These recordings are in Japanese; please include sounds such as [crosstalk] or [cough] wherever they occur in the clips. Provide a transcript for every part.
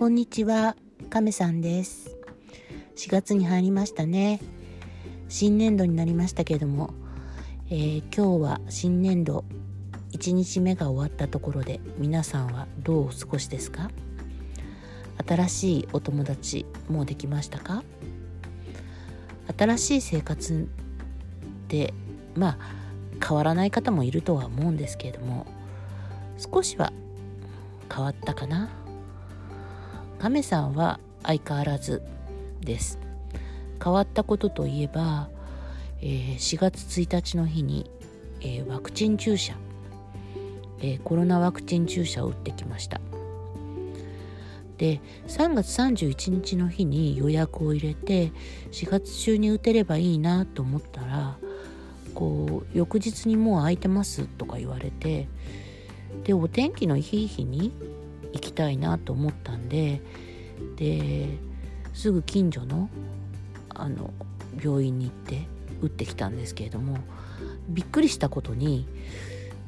こんにちは、亀さんです。4月に入りましたね。新年度になりましたけれども、えー今日は新年度1日目が終わったところで皆さんはどうお過ごしですか？新しいお友達もうできましたか？新しい生活ってまあ変わらない方もいるとは思うんですけれども少しは変わったかな？亀さんは相変わらずです。変わったことといえば、えー4月1日の日に、えーワクチン注射、えーコロナワクチン注射を打ってきました。で3月31日の日に予約を入れて4月中に打てればいいなと思ったらこう翌日にもう空いてますとか言われてでお天気のいい日に行きたいなと思ったんでですぐ近所のあの病院に行って打ってきたんですけれどもびっくりしたことに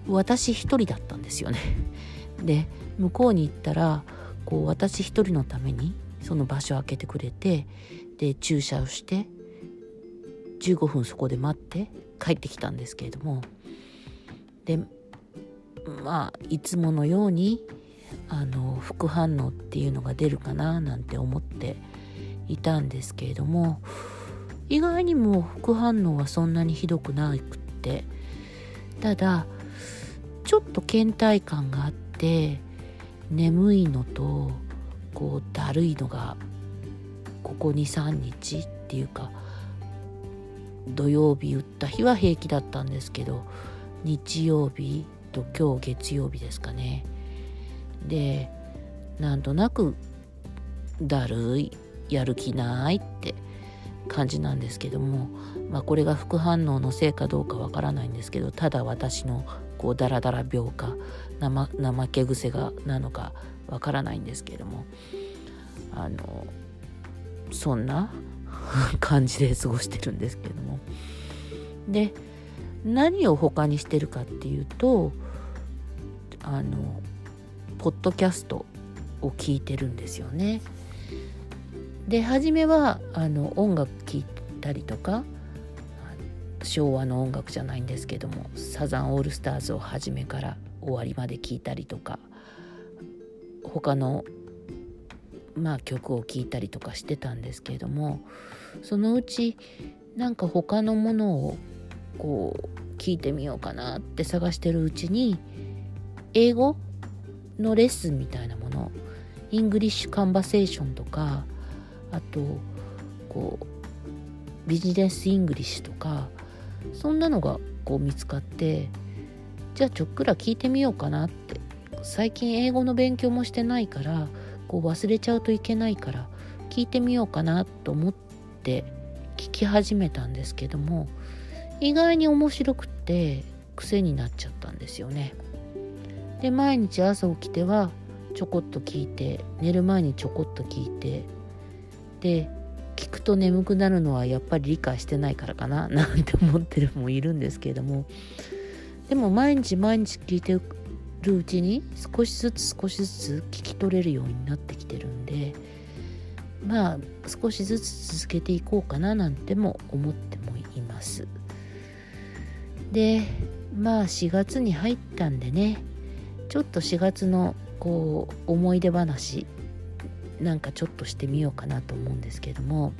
私一人だったんですよね。[laughs] で向こうに行ったらこう私一人のためにその場所を開けてくれてで注射をして15分そこで待って帰ってきたんですけれどもでまあいつものようにあの副反応っていうのが出るかななんて思っていたんですけれども意外にも副反応はそんなにひどくなくってただちょっと倦怠感があって眠いのとこうだるいのがここ23日っていうか土曜日打った日は平気だったんですけど日曜日と今日月曜日ですかね。でなんとなくだるいやる気ないって感じなんですけども、まあ、これが副反応のせいかどうかわからないんですけどただ私のこうダラダラ病か怠け癖がなのかわからないんですけどもあのそんな [laughs] 感じで過ごしてるんですけども。で何を他にしてるかっていうとあのポッドキャストを聞いてるんですよね。で初めはあの音楽聴いたりとか昭和の音楽じゃないんですけどもサザンオールスターズを初めから終わりまで聴いたりとか他のまあ曲を聴いたりとかしてたんですけれどもそのうちなんか他のものをこう聞いてみようかなって探してるうちに英語のレッスンみたいなもの English conversation とかあとこうビジネスイングリッシュとかそんなのがこう見つかってじゃあちょっくら聞いてみようかなって最近英語の勉強もしてないからこう忘れちゃうといけないから聞いてみようかなと思って聞き始めたんですけども意外に面白くて癖になっちゃったんですよね。で毎日朝起きてはちょこっと聞いて寝る前にちょこっと聞いてで聞くと眠くなるのはやっぱり理解してないからかな [laughs] なんて思ってるもいるんですけれども。でも毎日毎日聞いてるうちに少しずつ少しずつ聞き取れるようになってきてるんでまあ少しずつ続けていこうかななんても思ってもいます。でまあ4月に入ったんでねちょっと4月のこう思い出話なんかちょっとしてみようかなと思うんですけども、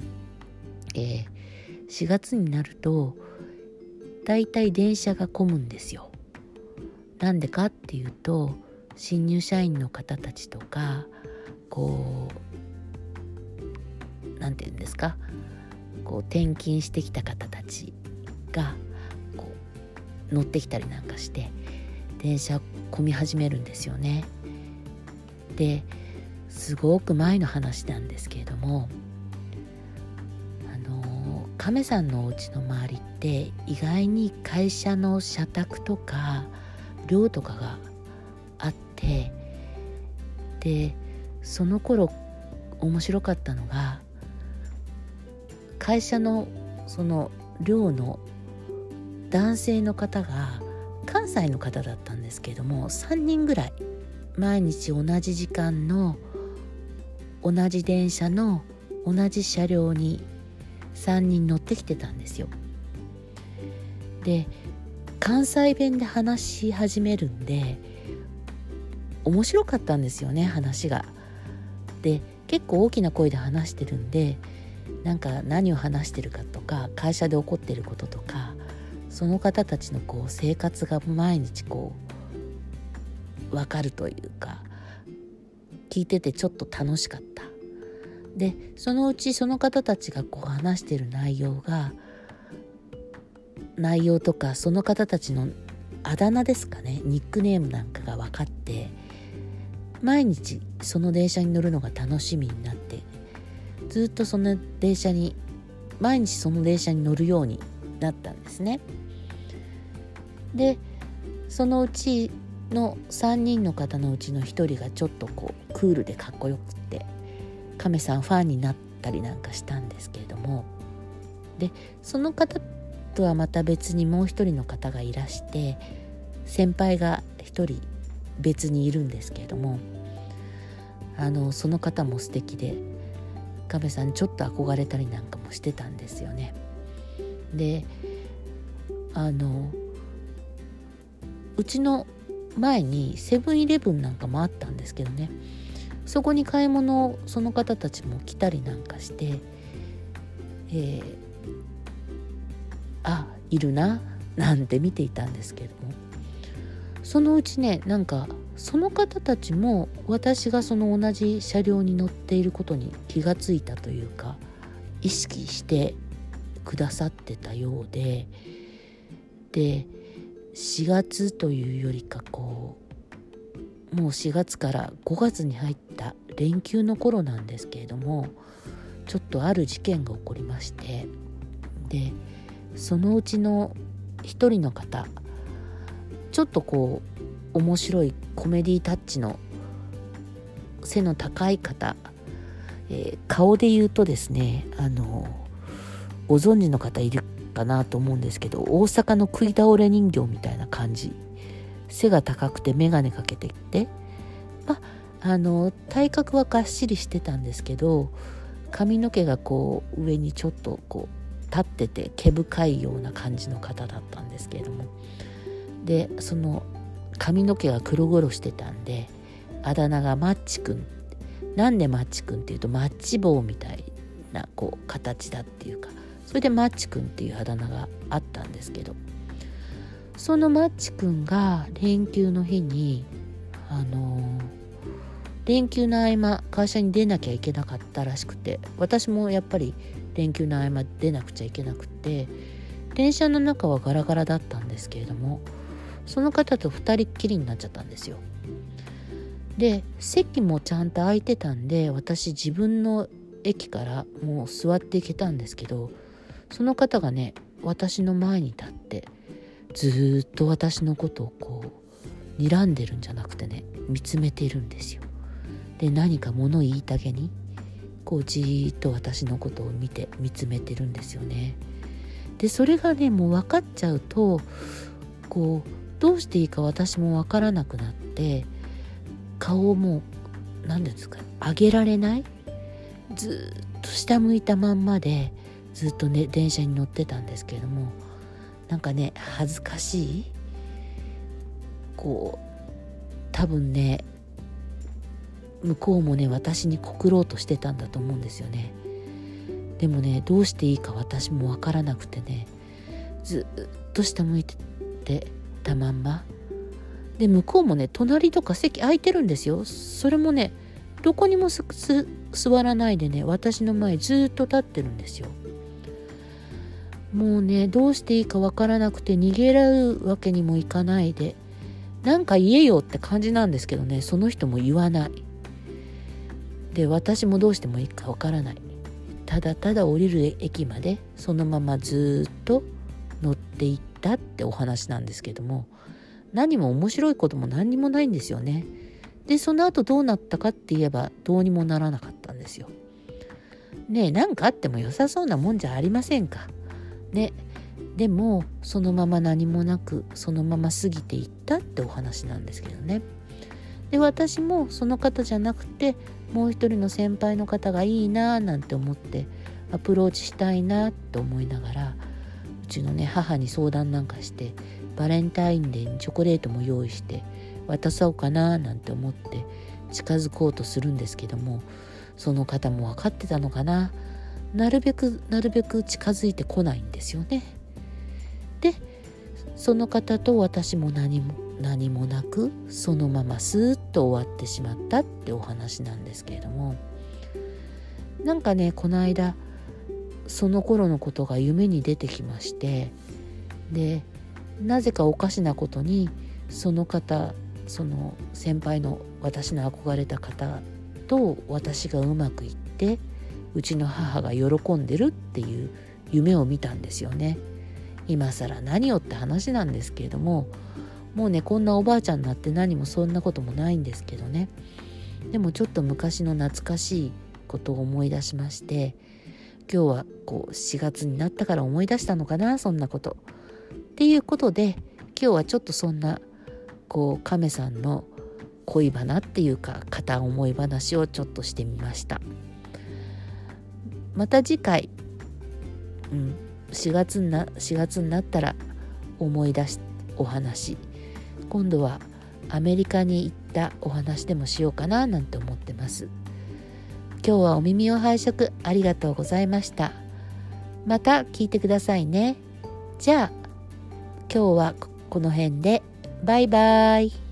えー4月になるとだいたい電車が混むんですよ。なんでかっていうと新入社員の方たちとかこうなんて言うんですかこう転勤してきた方たちがこう乗ってきたりなんかして電車混み始めるんですよね。ですごく前の話なんですけれどもあの亀さんのお家の周りって意外に会社の社宅とか寮とかがあってでその頃面白かったのが会社のその寮の男性の方が関西の方だったんですけれども3人ぐらい毎日同じ時間の同じ電車の同じ車両に3人乗ってきてたんですよ。で関西弁で話し始めるんで面白かったんですよね話が。で結構大きな声で話してるんでなんか何を話してるかとか会社で起こってることとかその方たちのこう生活が毎日こう分かるというか聞いててちょっと楽しかった。でそのうちその方たちがこう話してる内容が内容とかその方たちのあだ名ですかねニックネームなんかが分かって毎日その電車に乗るのが楽しみになってずっとその電車に毎日その電車に乗るようになったんですね。でそのうちの3人の方のうちの1人がちょっとこうクールでかっこよくって亀さんファンになったりなんかしたんですけれどもでその方とはまた別にもう一人の方がいらして先輩が一人別にいるんですけれどもあのその方も素敵で亀さんちょっと憧れたりなんかもしてたんですよね。であのうちの前にセブンイレブンなんかもあったんですけどね。そこに買い物をその方たちも来たりなんかして、えー、あいるななんて見ていたんですけども。そのうちねなんかその方たちも私がその同じ車両に乗っていることに気がついたというか意識してくださってたようでで4月というよりかこうもう4月から5月に入った連休の頃なんですけれどもちょっとある事件が起こりましてでそのうちの一人の方ちょっとこう面白いコメディタッチの背の高い方、えー、顔で言うとですねあのご存知の方いるかなと思うんですけど大阪の食い倒れ人形みたいな感じ。背が高くて眼鏡かけてきてまあの体格はがっしりしてたんですけど髪の毛がこう上にちょっとこう立ってて毛深いような感じの方だったんですけれども。でその髪の毛が黒々してたんであだ名がマッチくんなんでマッチくんっていうとマッチ棒みたいなこう形だっていうかそれでマッチくんっていうあだ名があったんですけどそのマッチくんが連休の日にあの、連休の合間会社に出なきゃいけなかったらしくて私もやっぱり連休の合間出なくちゃいけなくて電車の中はガラガラだったんですけれどもその方と2人っきりになっちゃったんですよ。で席もちゃんと空いてたんで私自分の駅からもう座っていけたんですけどその方がね私の前に立ってずっと私のことをこう睨んでるんじゃなくてね見つめてるんですよ。で何か物言いたげにこうじーっと私のことを見て見つめてるんですよね。でそれがねもう分かっちゃうとこうどうしていいか私も分からなくなって顔をもう何ですか上げられないずっと下向いたまんまでずっとね電車に乗ってたんですけれどもなんかね恥ずかしい。こう多分ね向こうもね私に告ろうとしてたんだと思うんですよね。でもねどうしていいか私も分からなくてねずっと下向いててたまんま。で向こうもね隣とか席空いてるんですよ。それもねどこにも座らないでね私の前ずっと立ってるんですよ。もうねどうしていいかわからなくて逃げられるわけにもいかないで。なんか言えよって感じなんですけどねその人も言わない。で私もどうしてもいいかわからない。ただただ降りる駅までそのままずっと乗っていったってお話なんですけども何も面白いことも何にもないんですよね。でその後どうなったかって言えばどうにもならなかったんですよ。ねえ何かあっても良さそうなもんじゃありませんか。ねでもそのまま何もなくそのまま過ぎていったってお話なんですけどね。で私もその方じゃなくてもう一人の先輩の方がいいななんて思ってアプローチしたいなと思いながらうちのね母に相談なんかしてバレンタインデーにチョコレートも用意して渡そうかななんて思って近づこうとするんですけどもその方も分かってたのかななるべくなるべく近づいてこないんですよね。でその方と私も何も何もなくそのままスーッと終わってしまったってお話なんですけれどもなんかねこの間その頃のことが夢に出てきましてでなぜかおかしなことにその方その先輩の私の憧れた方と私がうまくいってうちの母が喜んでるっていう夢を見たんですよね。今更何よって話なんですけれどももうねこんなおばあちゃんになって何もそんなこともないんですけどねでもちょっと昔の懐かしいことを思い出しまして今日はこう4月になったから思い出したのかなそんなこと。っていうことで今日はちょっとそんなこう亀さんの恋バナっていうか片思い話をちょっとしてみましたまた次回、うん、4月な4月になったら思い出しお話。今度はアメリカに行ったお話でもしようかななんて思ってます。今日はお耳を拝借ありがとうございました。また聞いてくださいね。じゃあ今日はこの辺でバイバイ。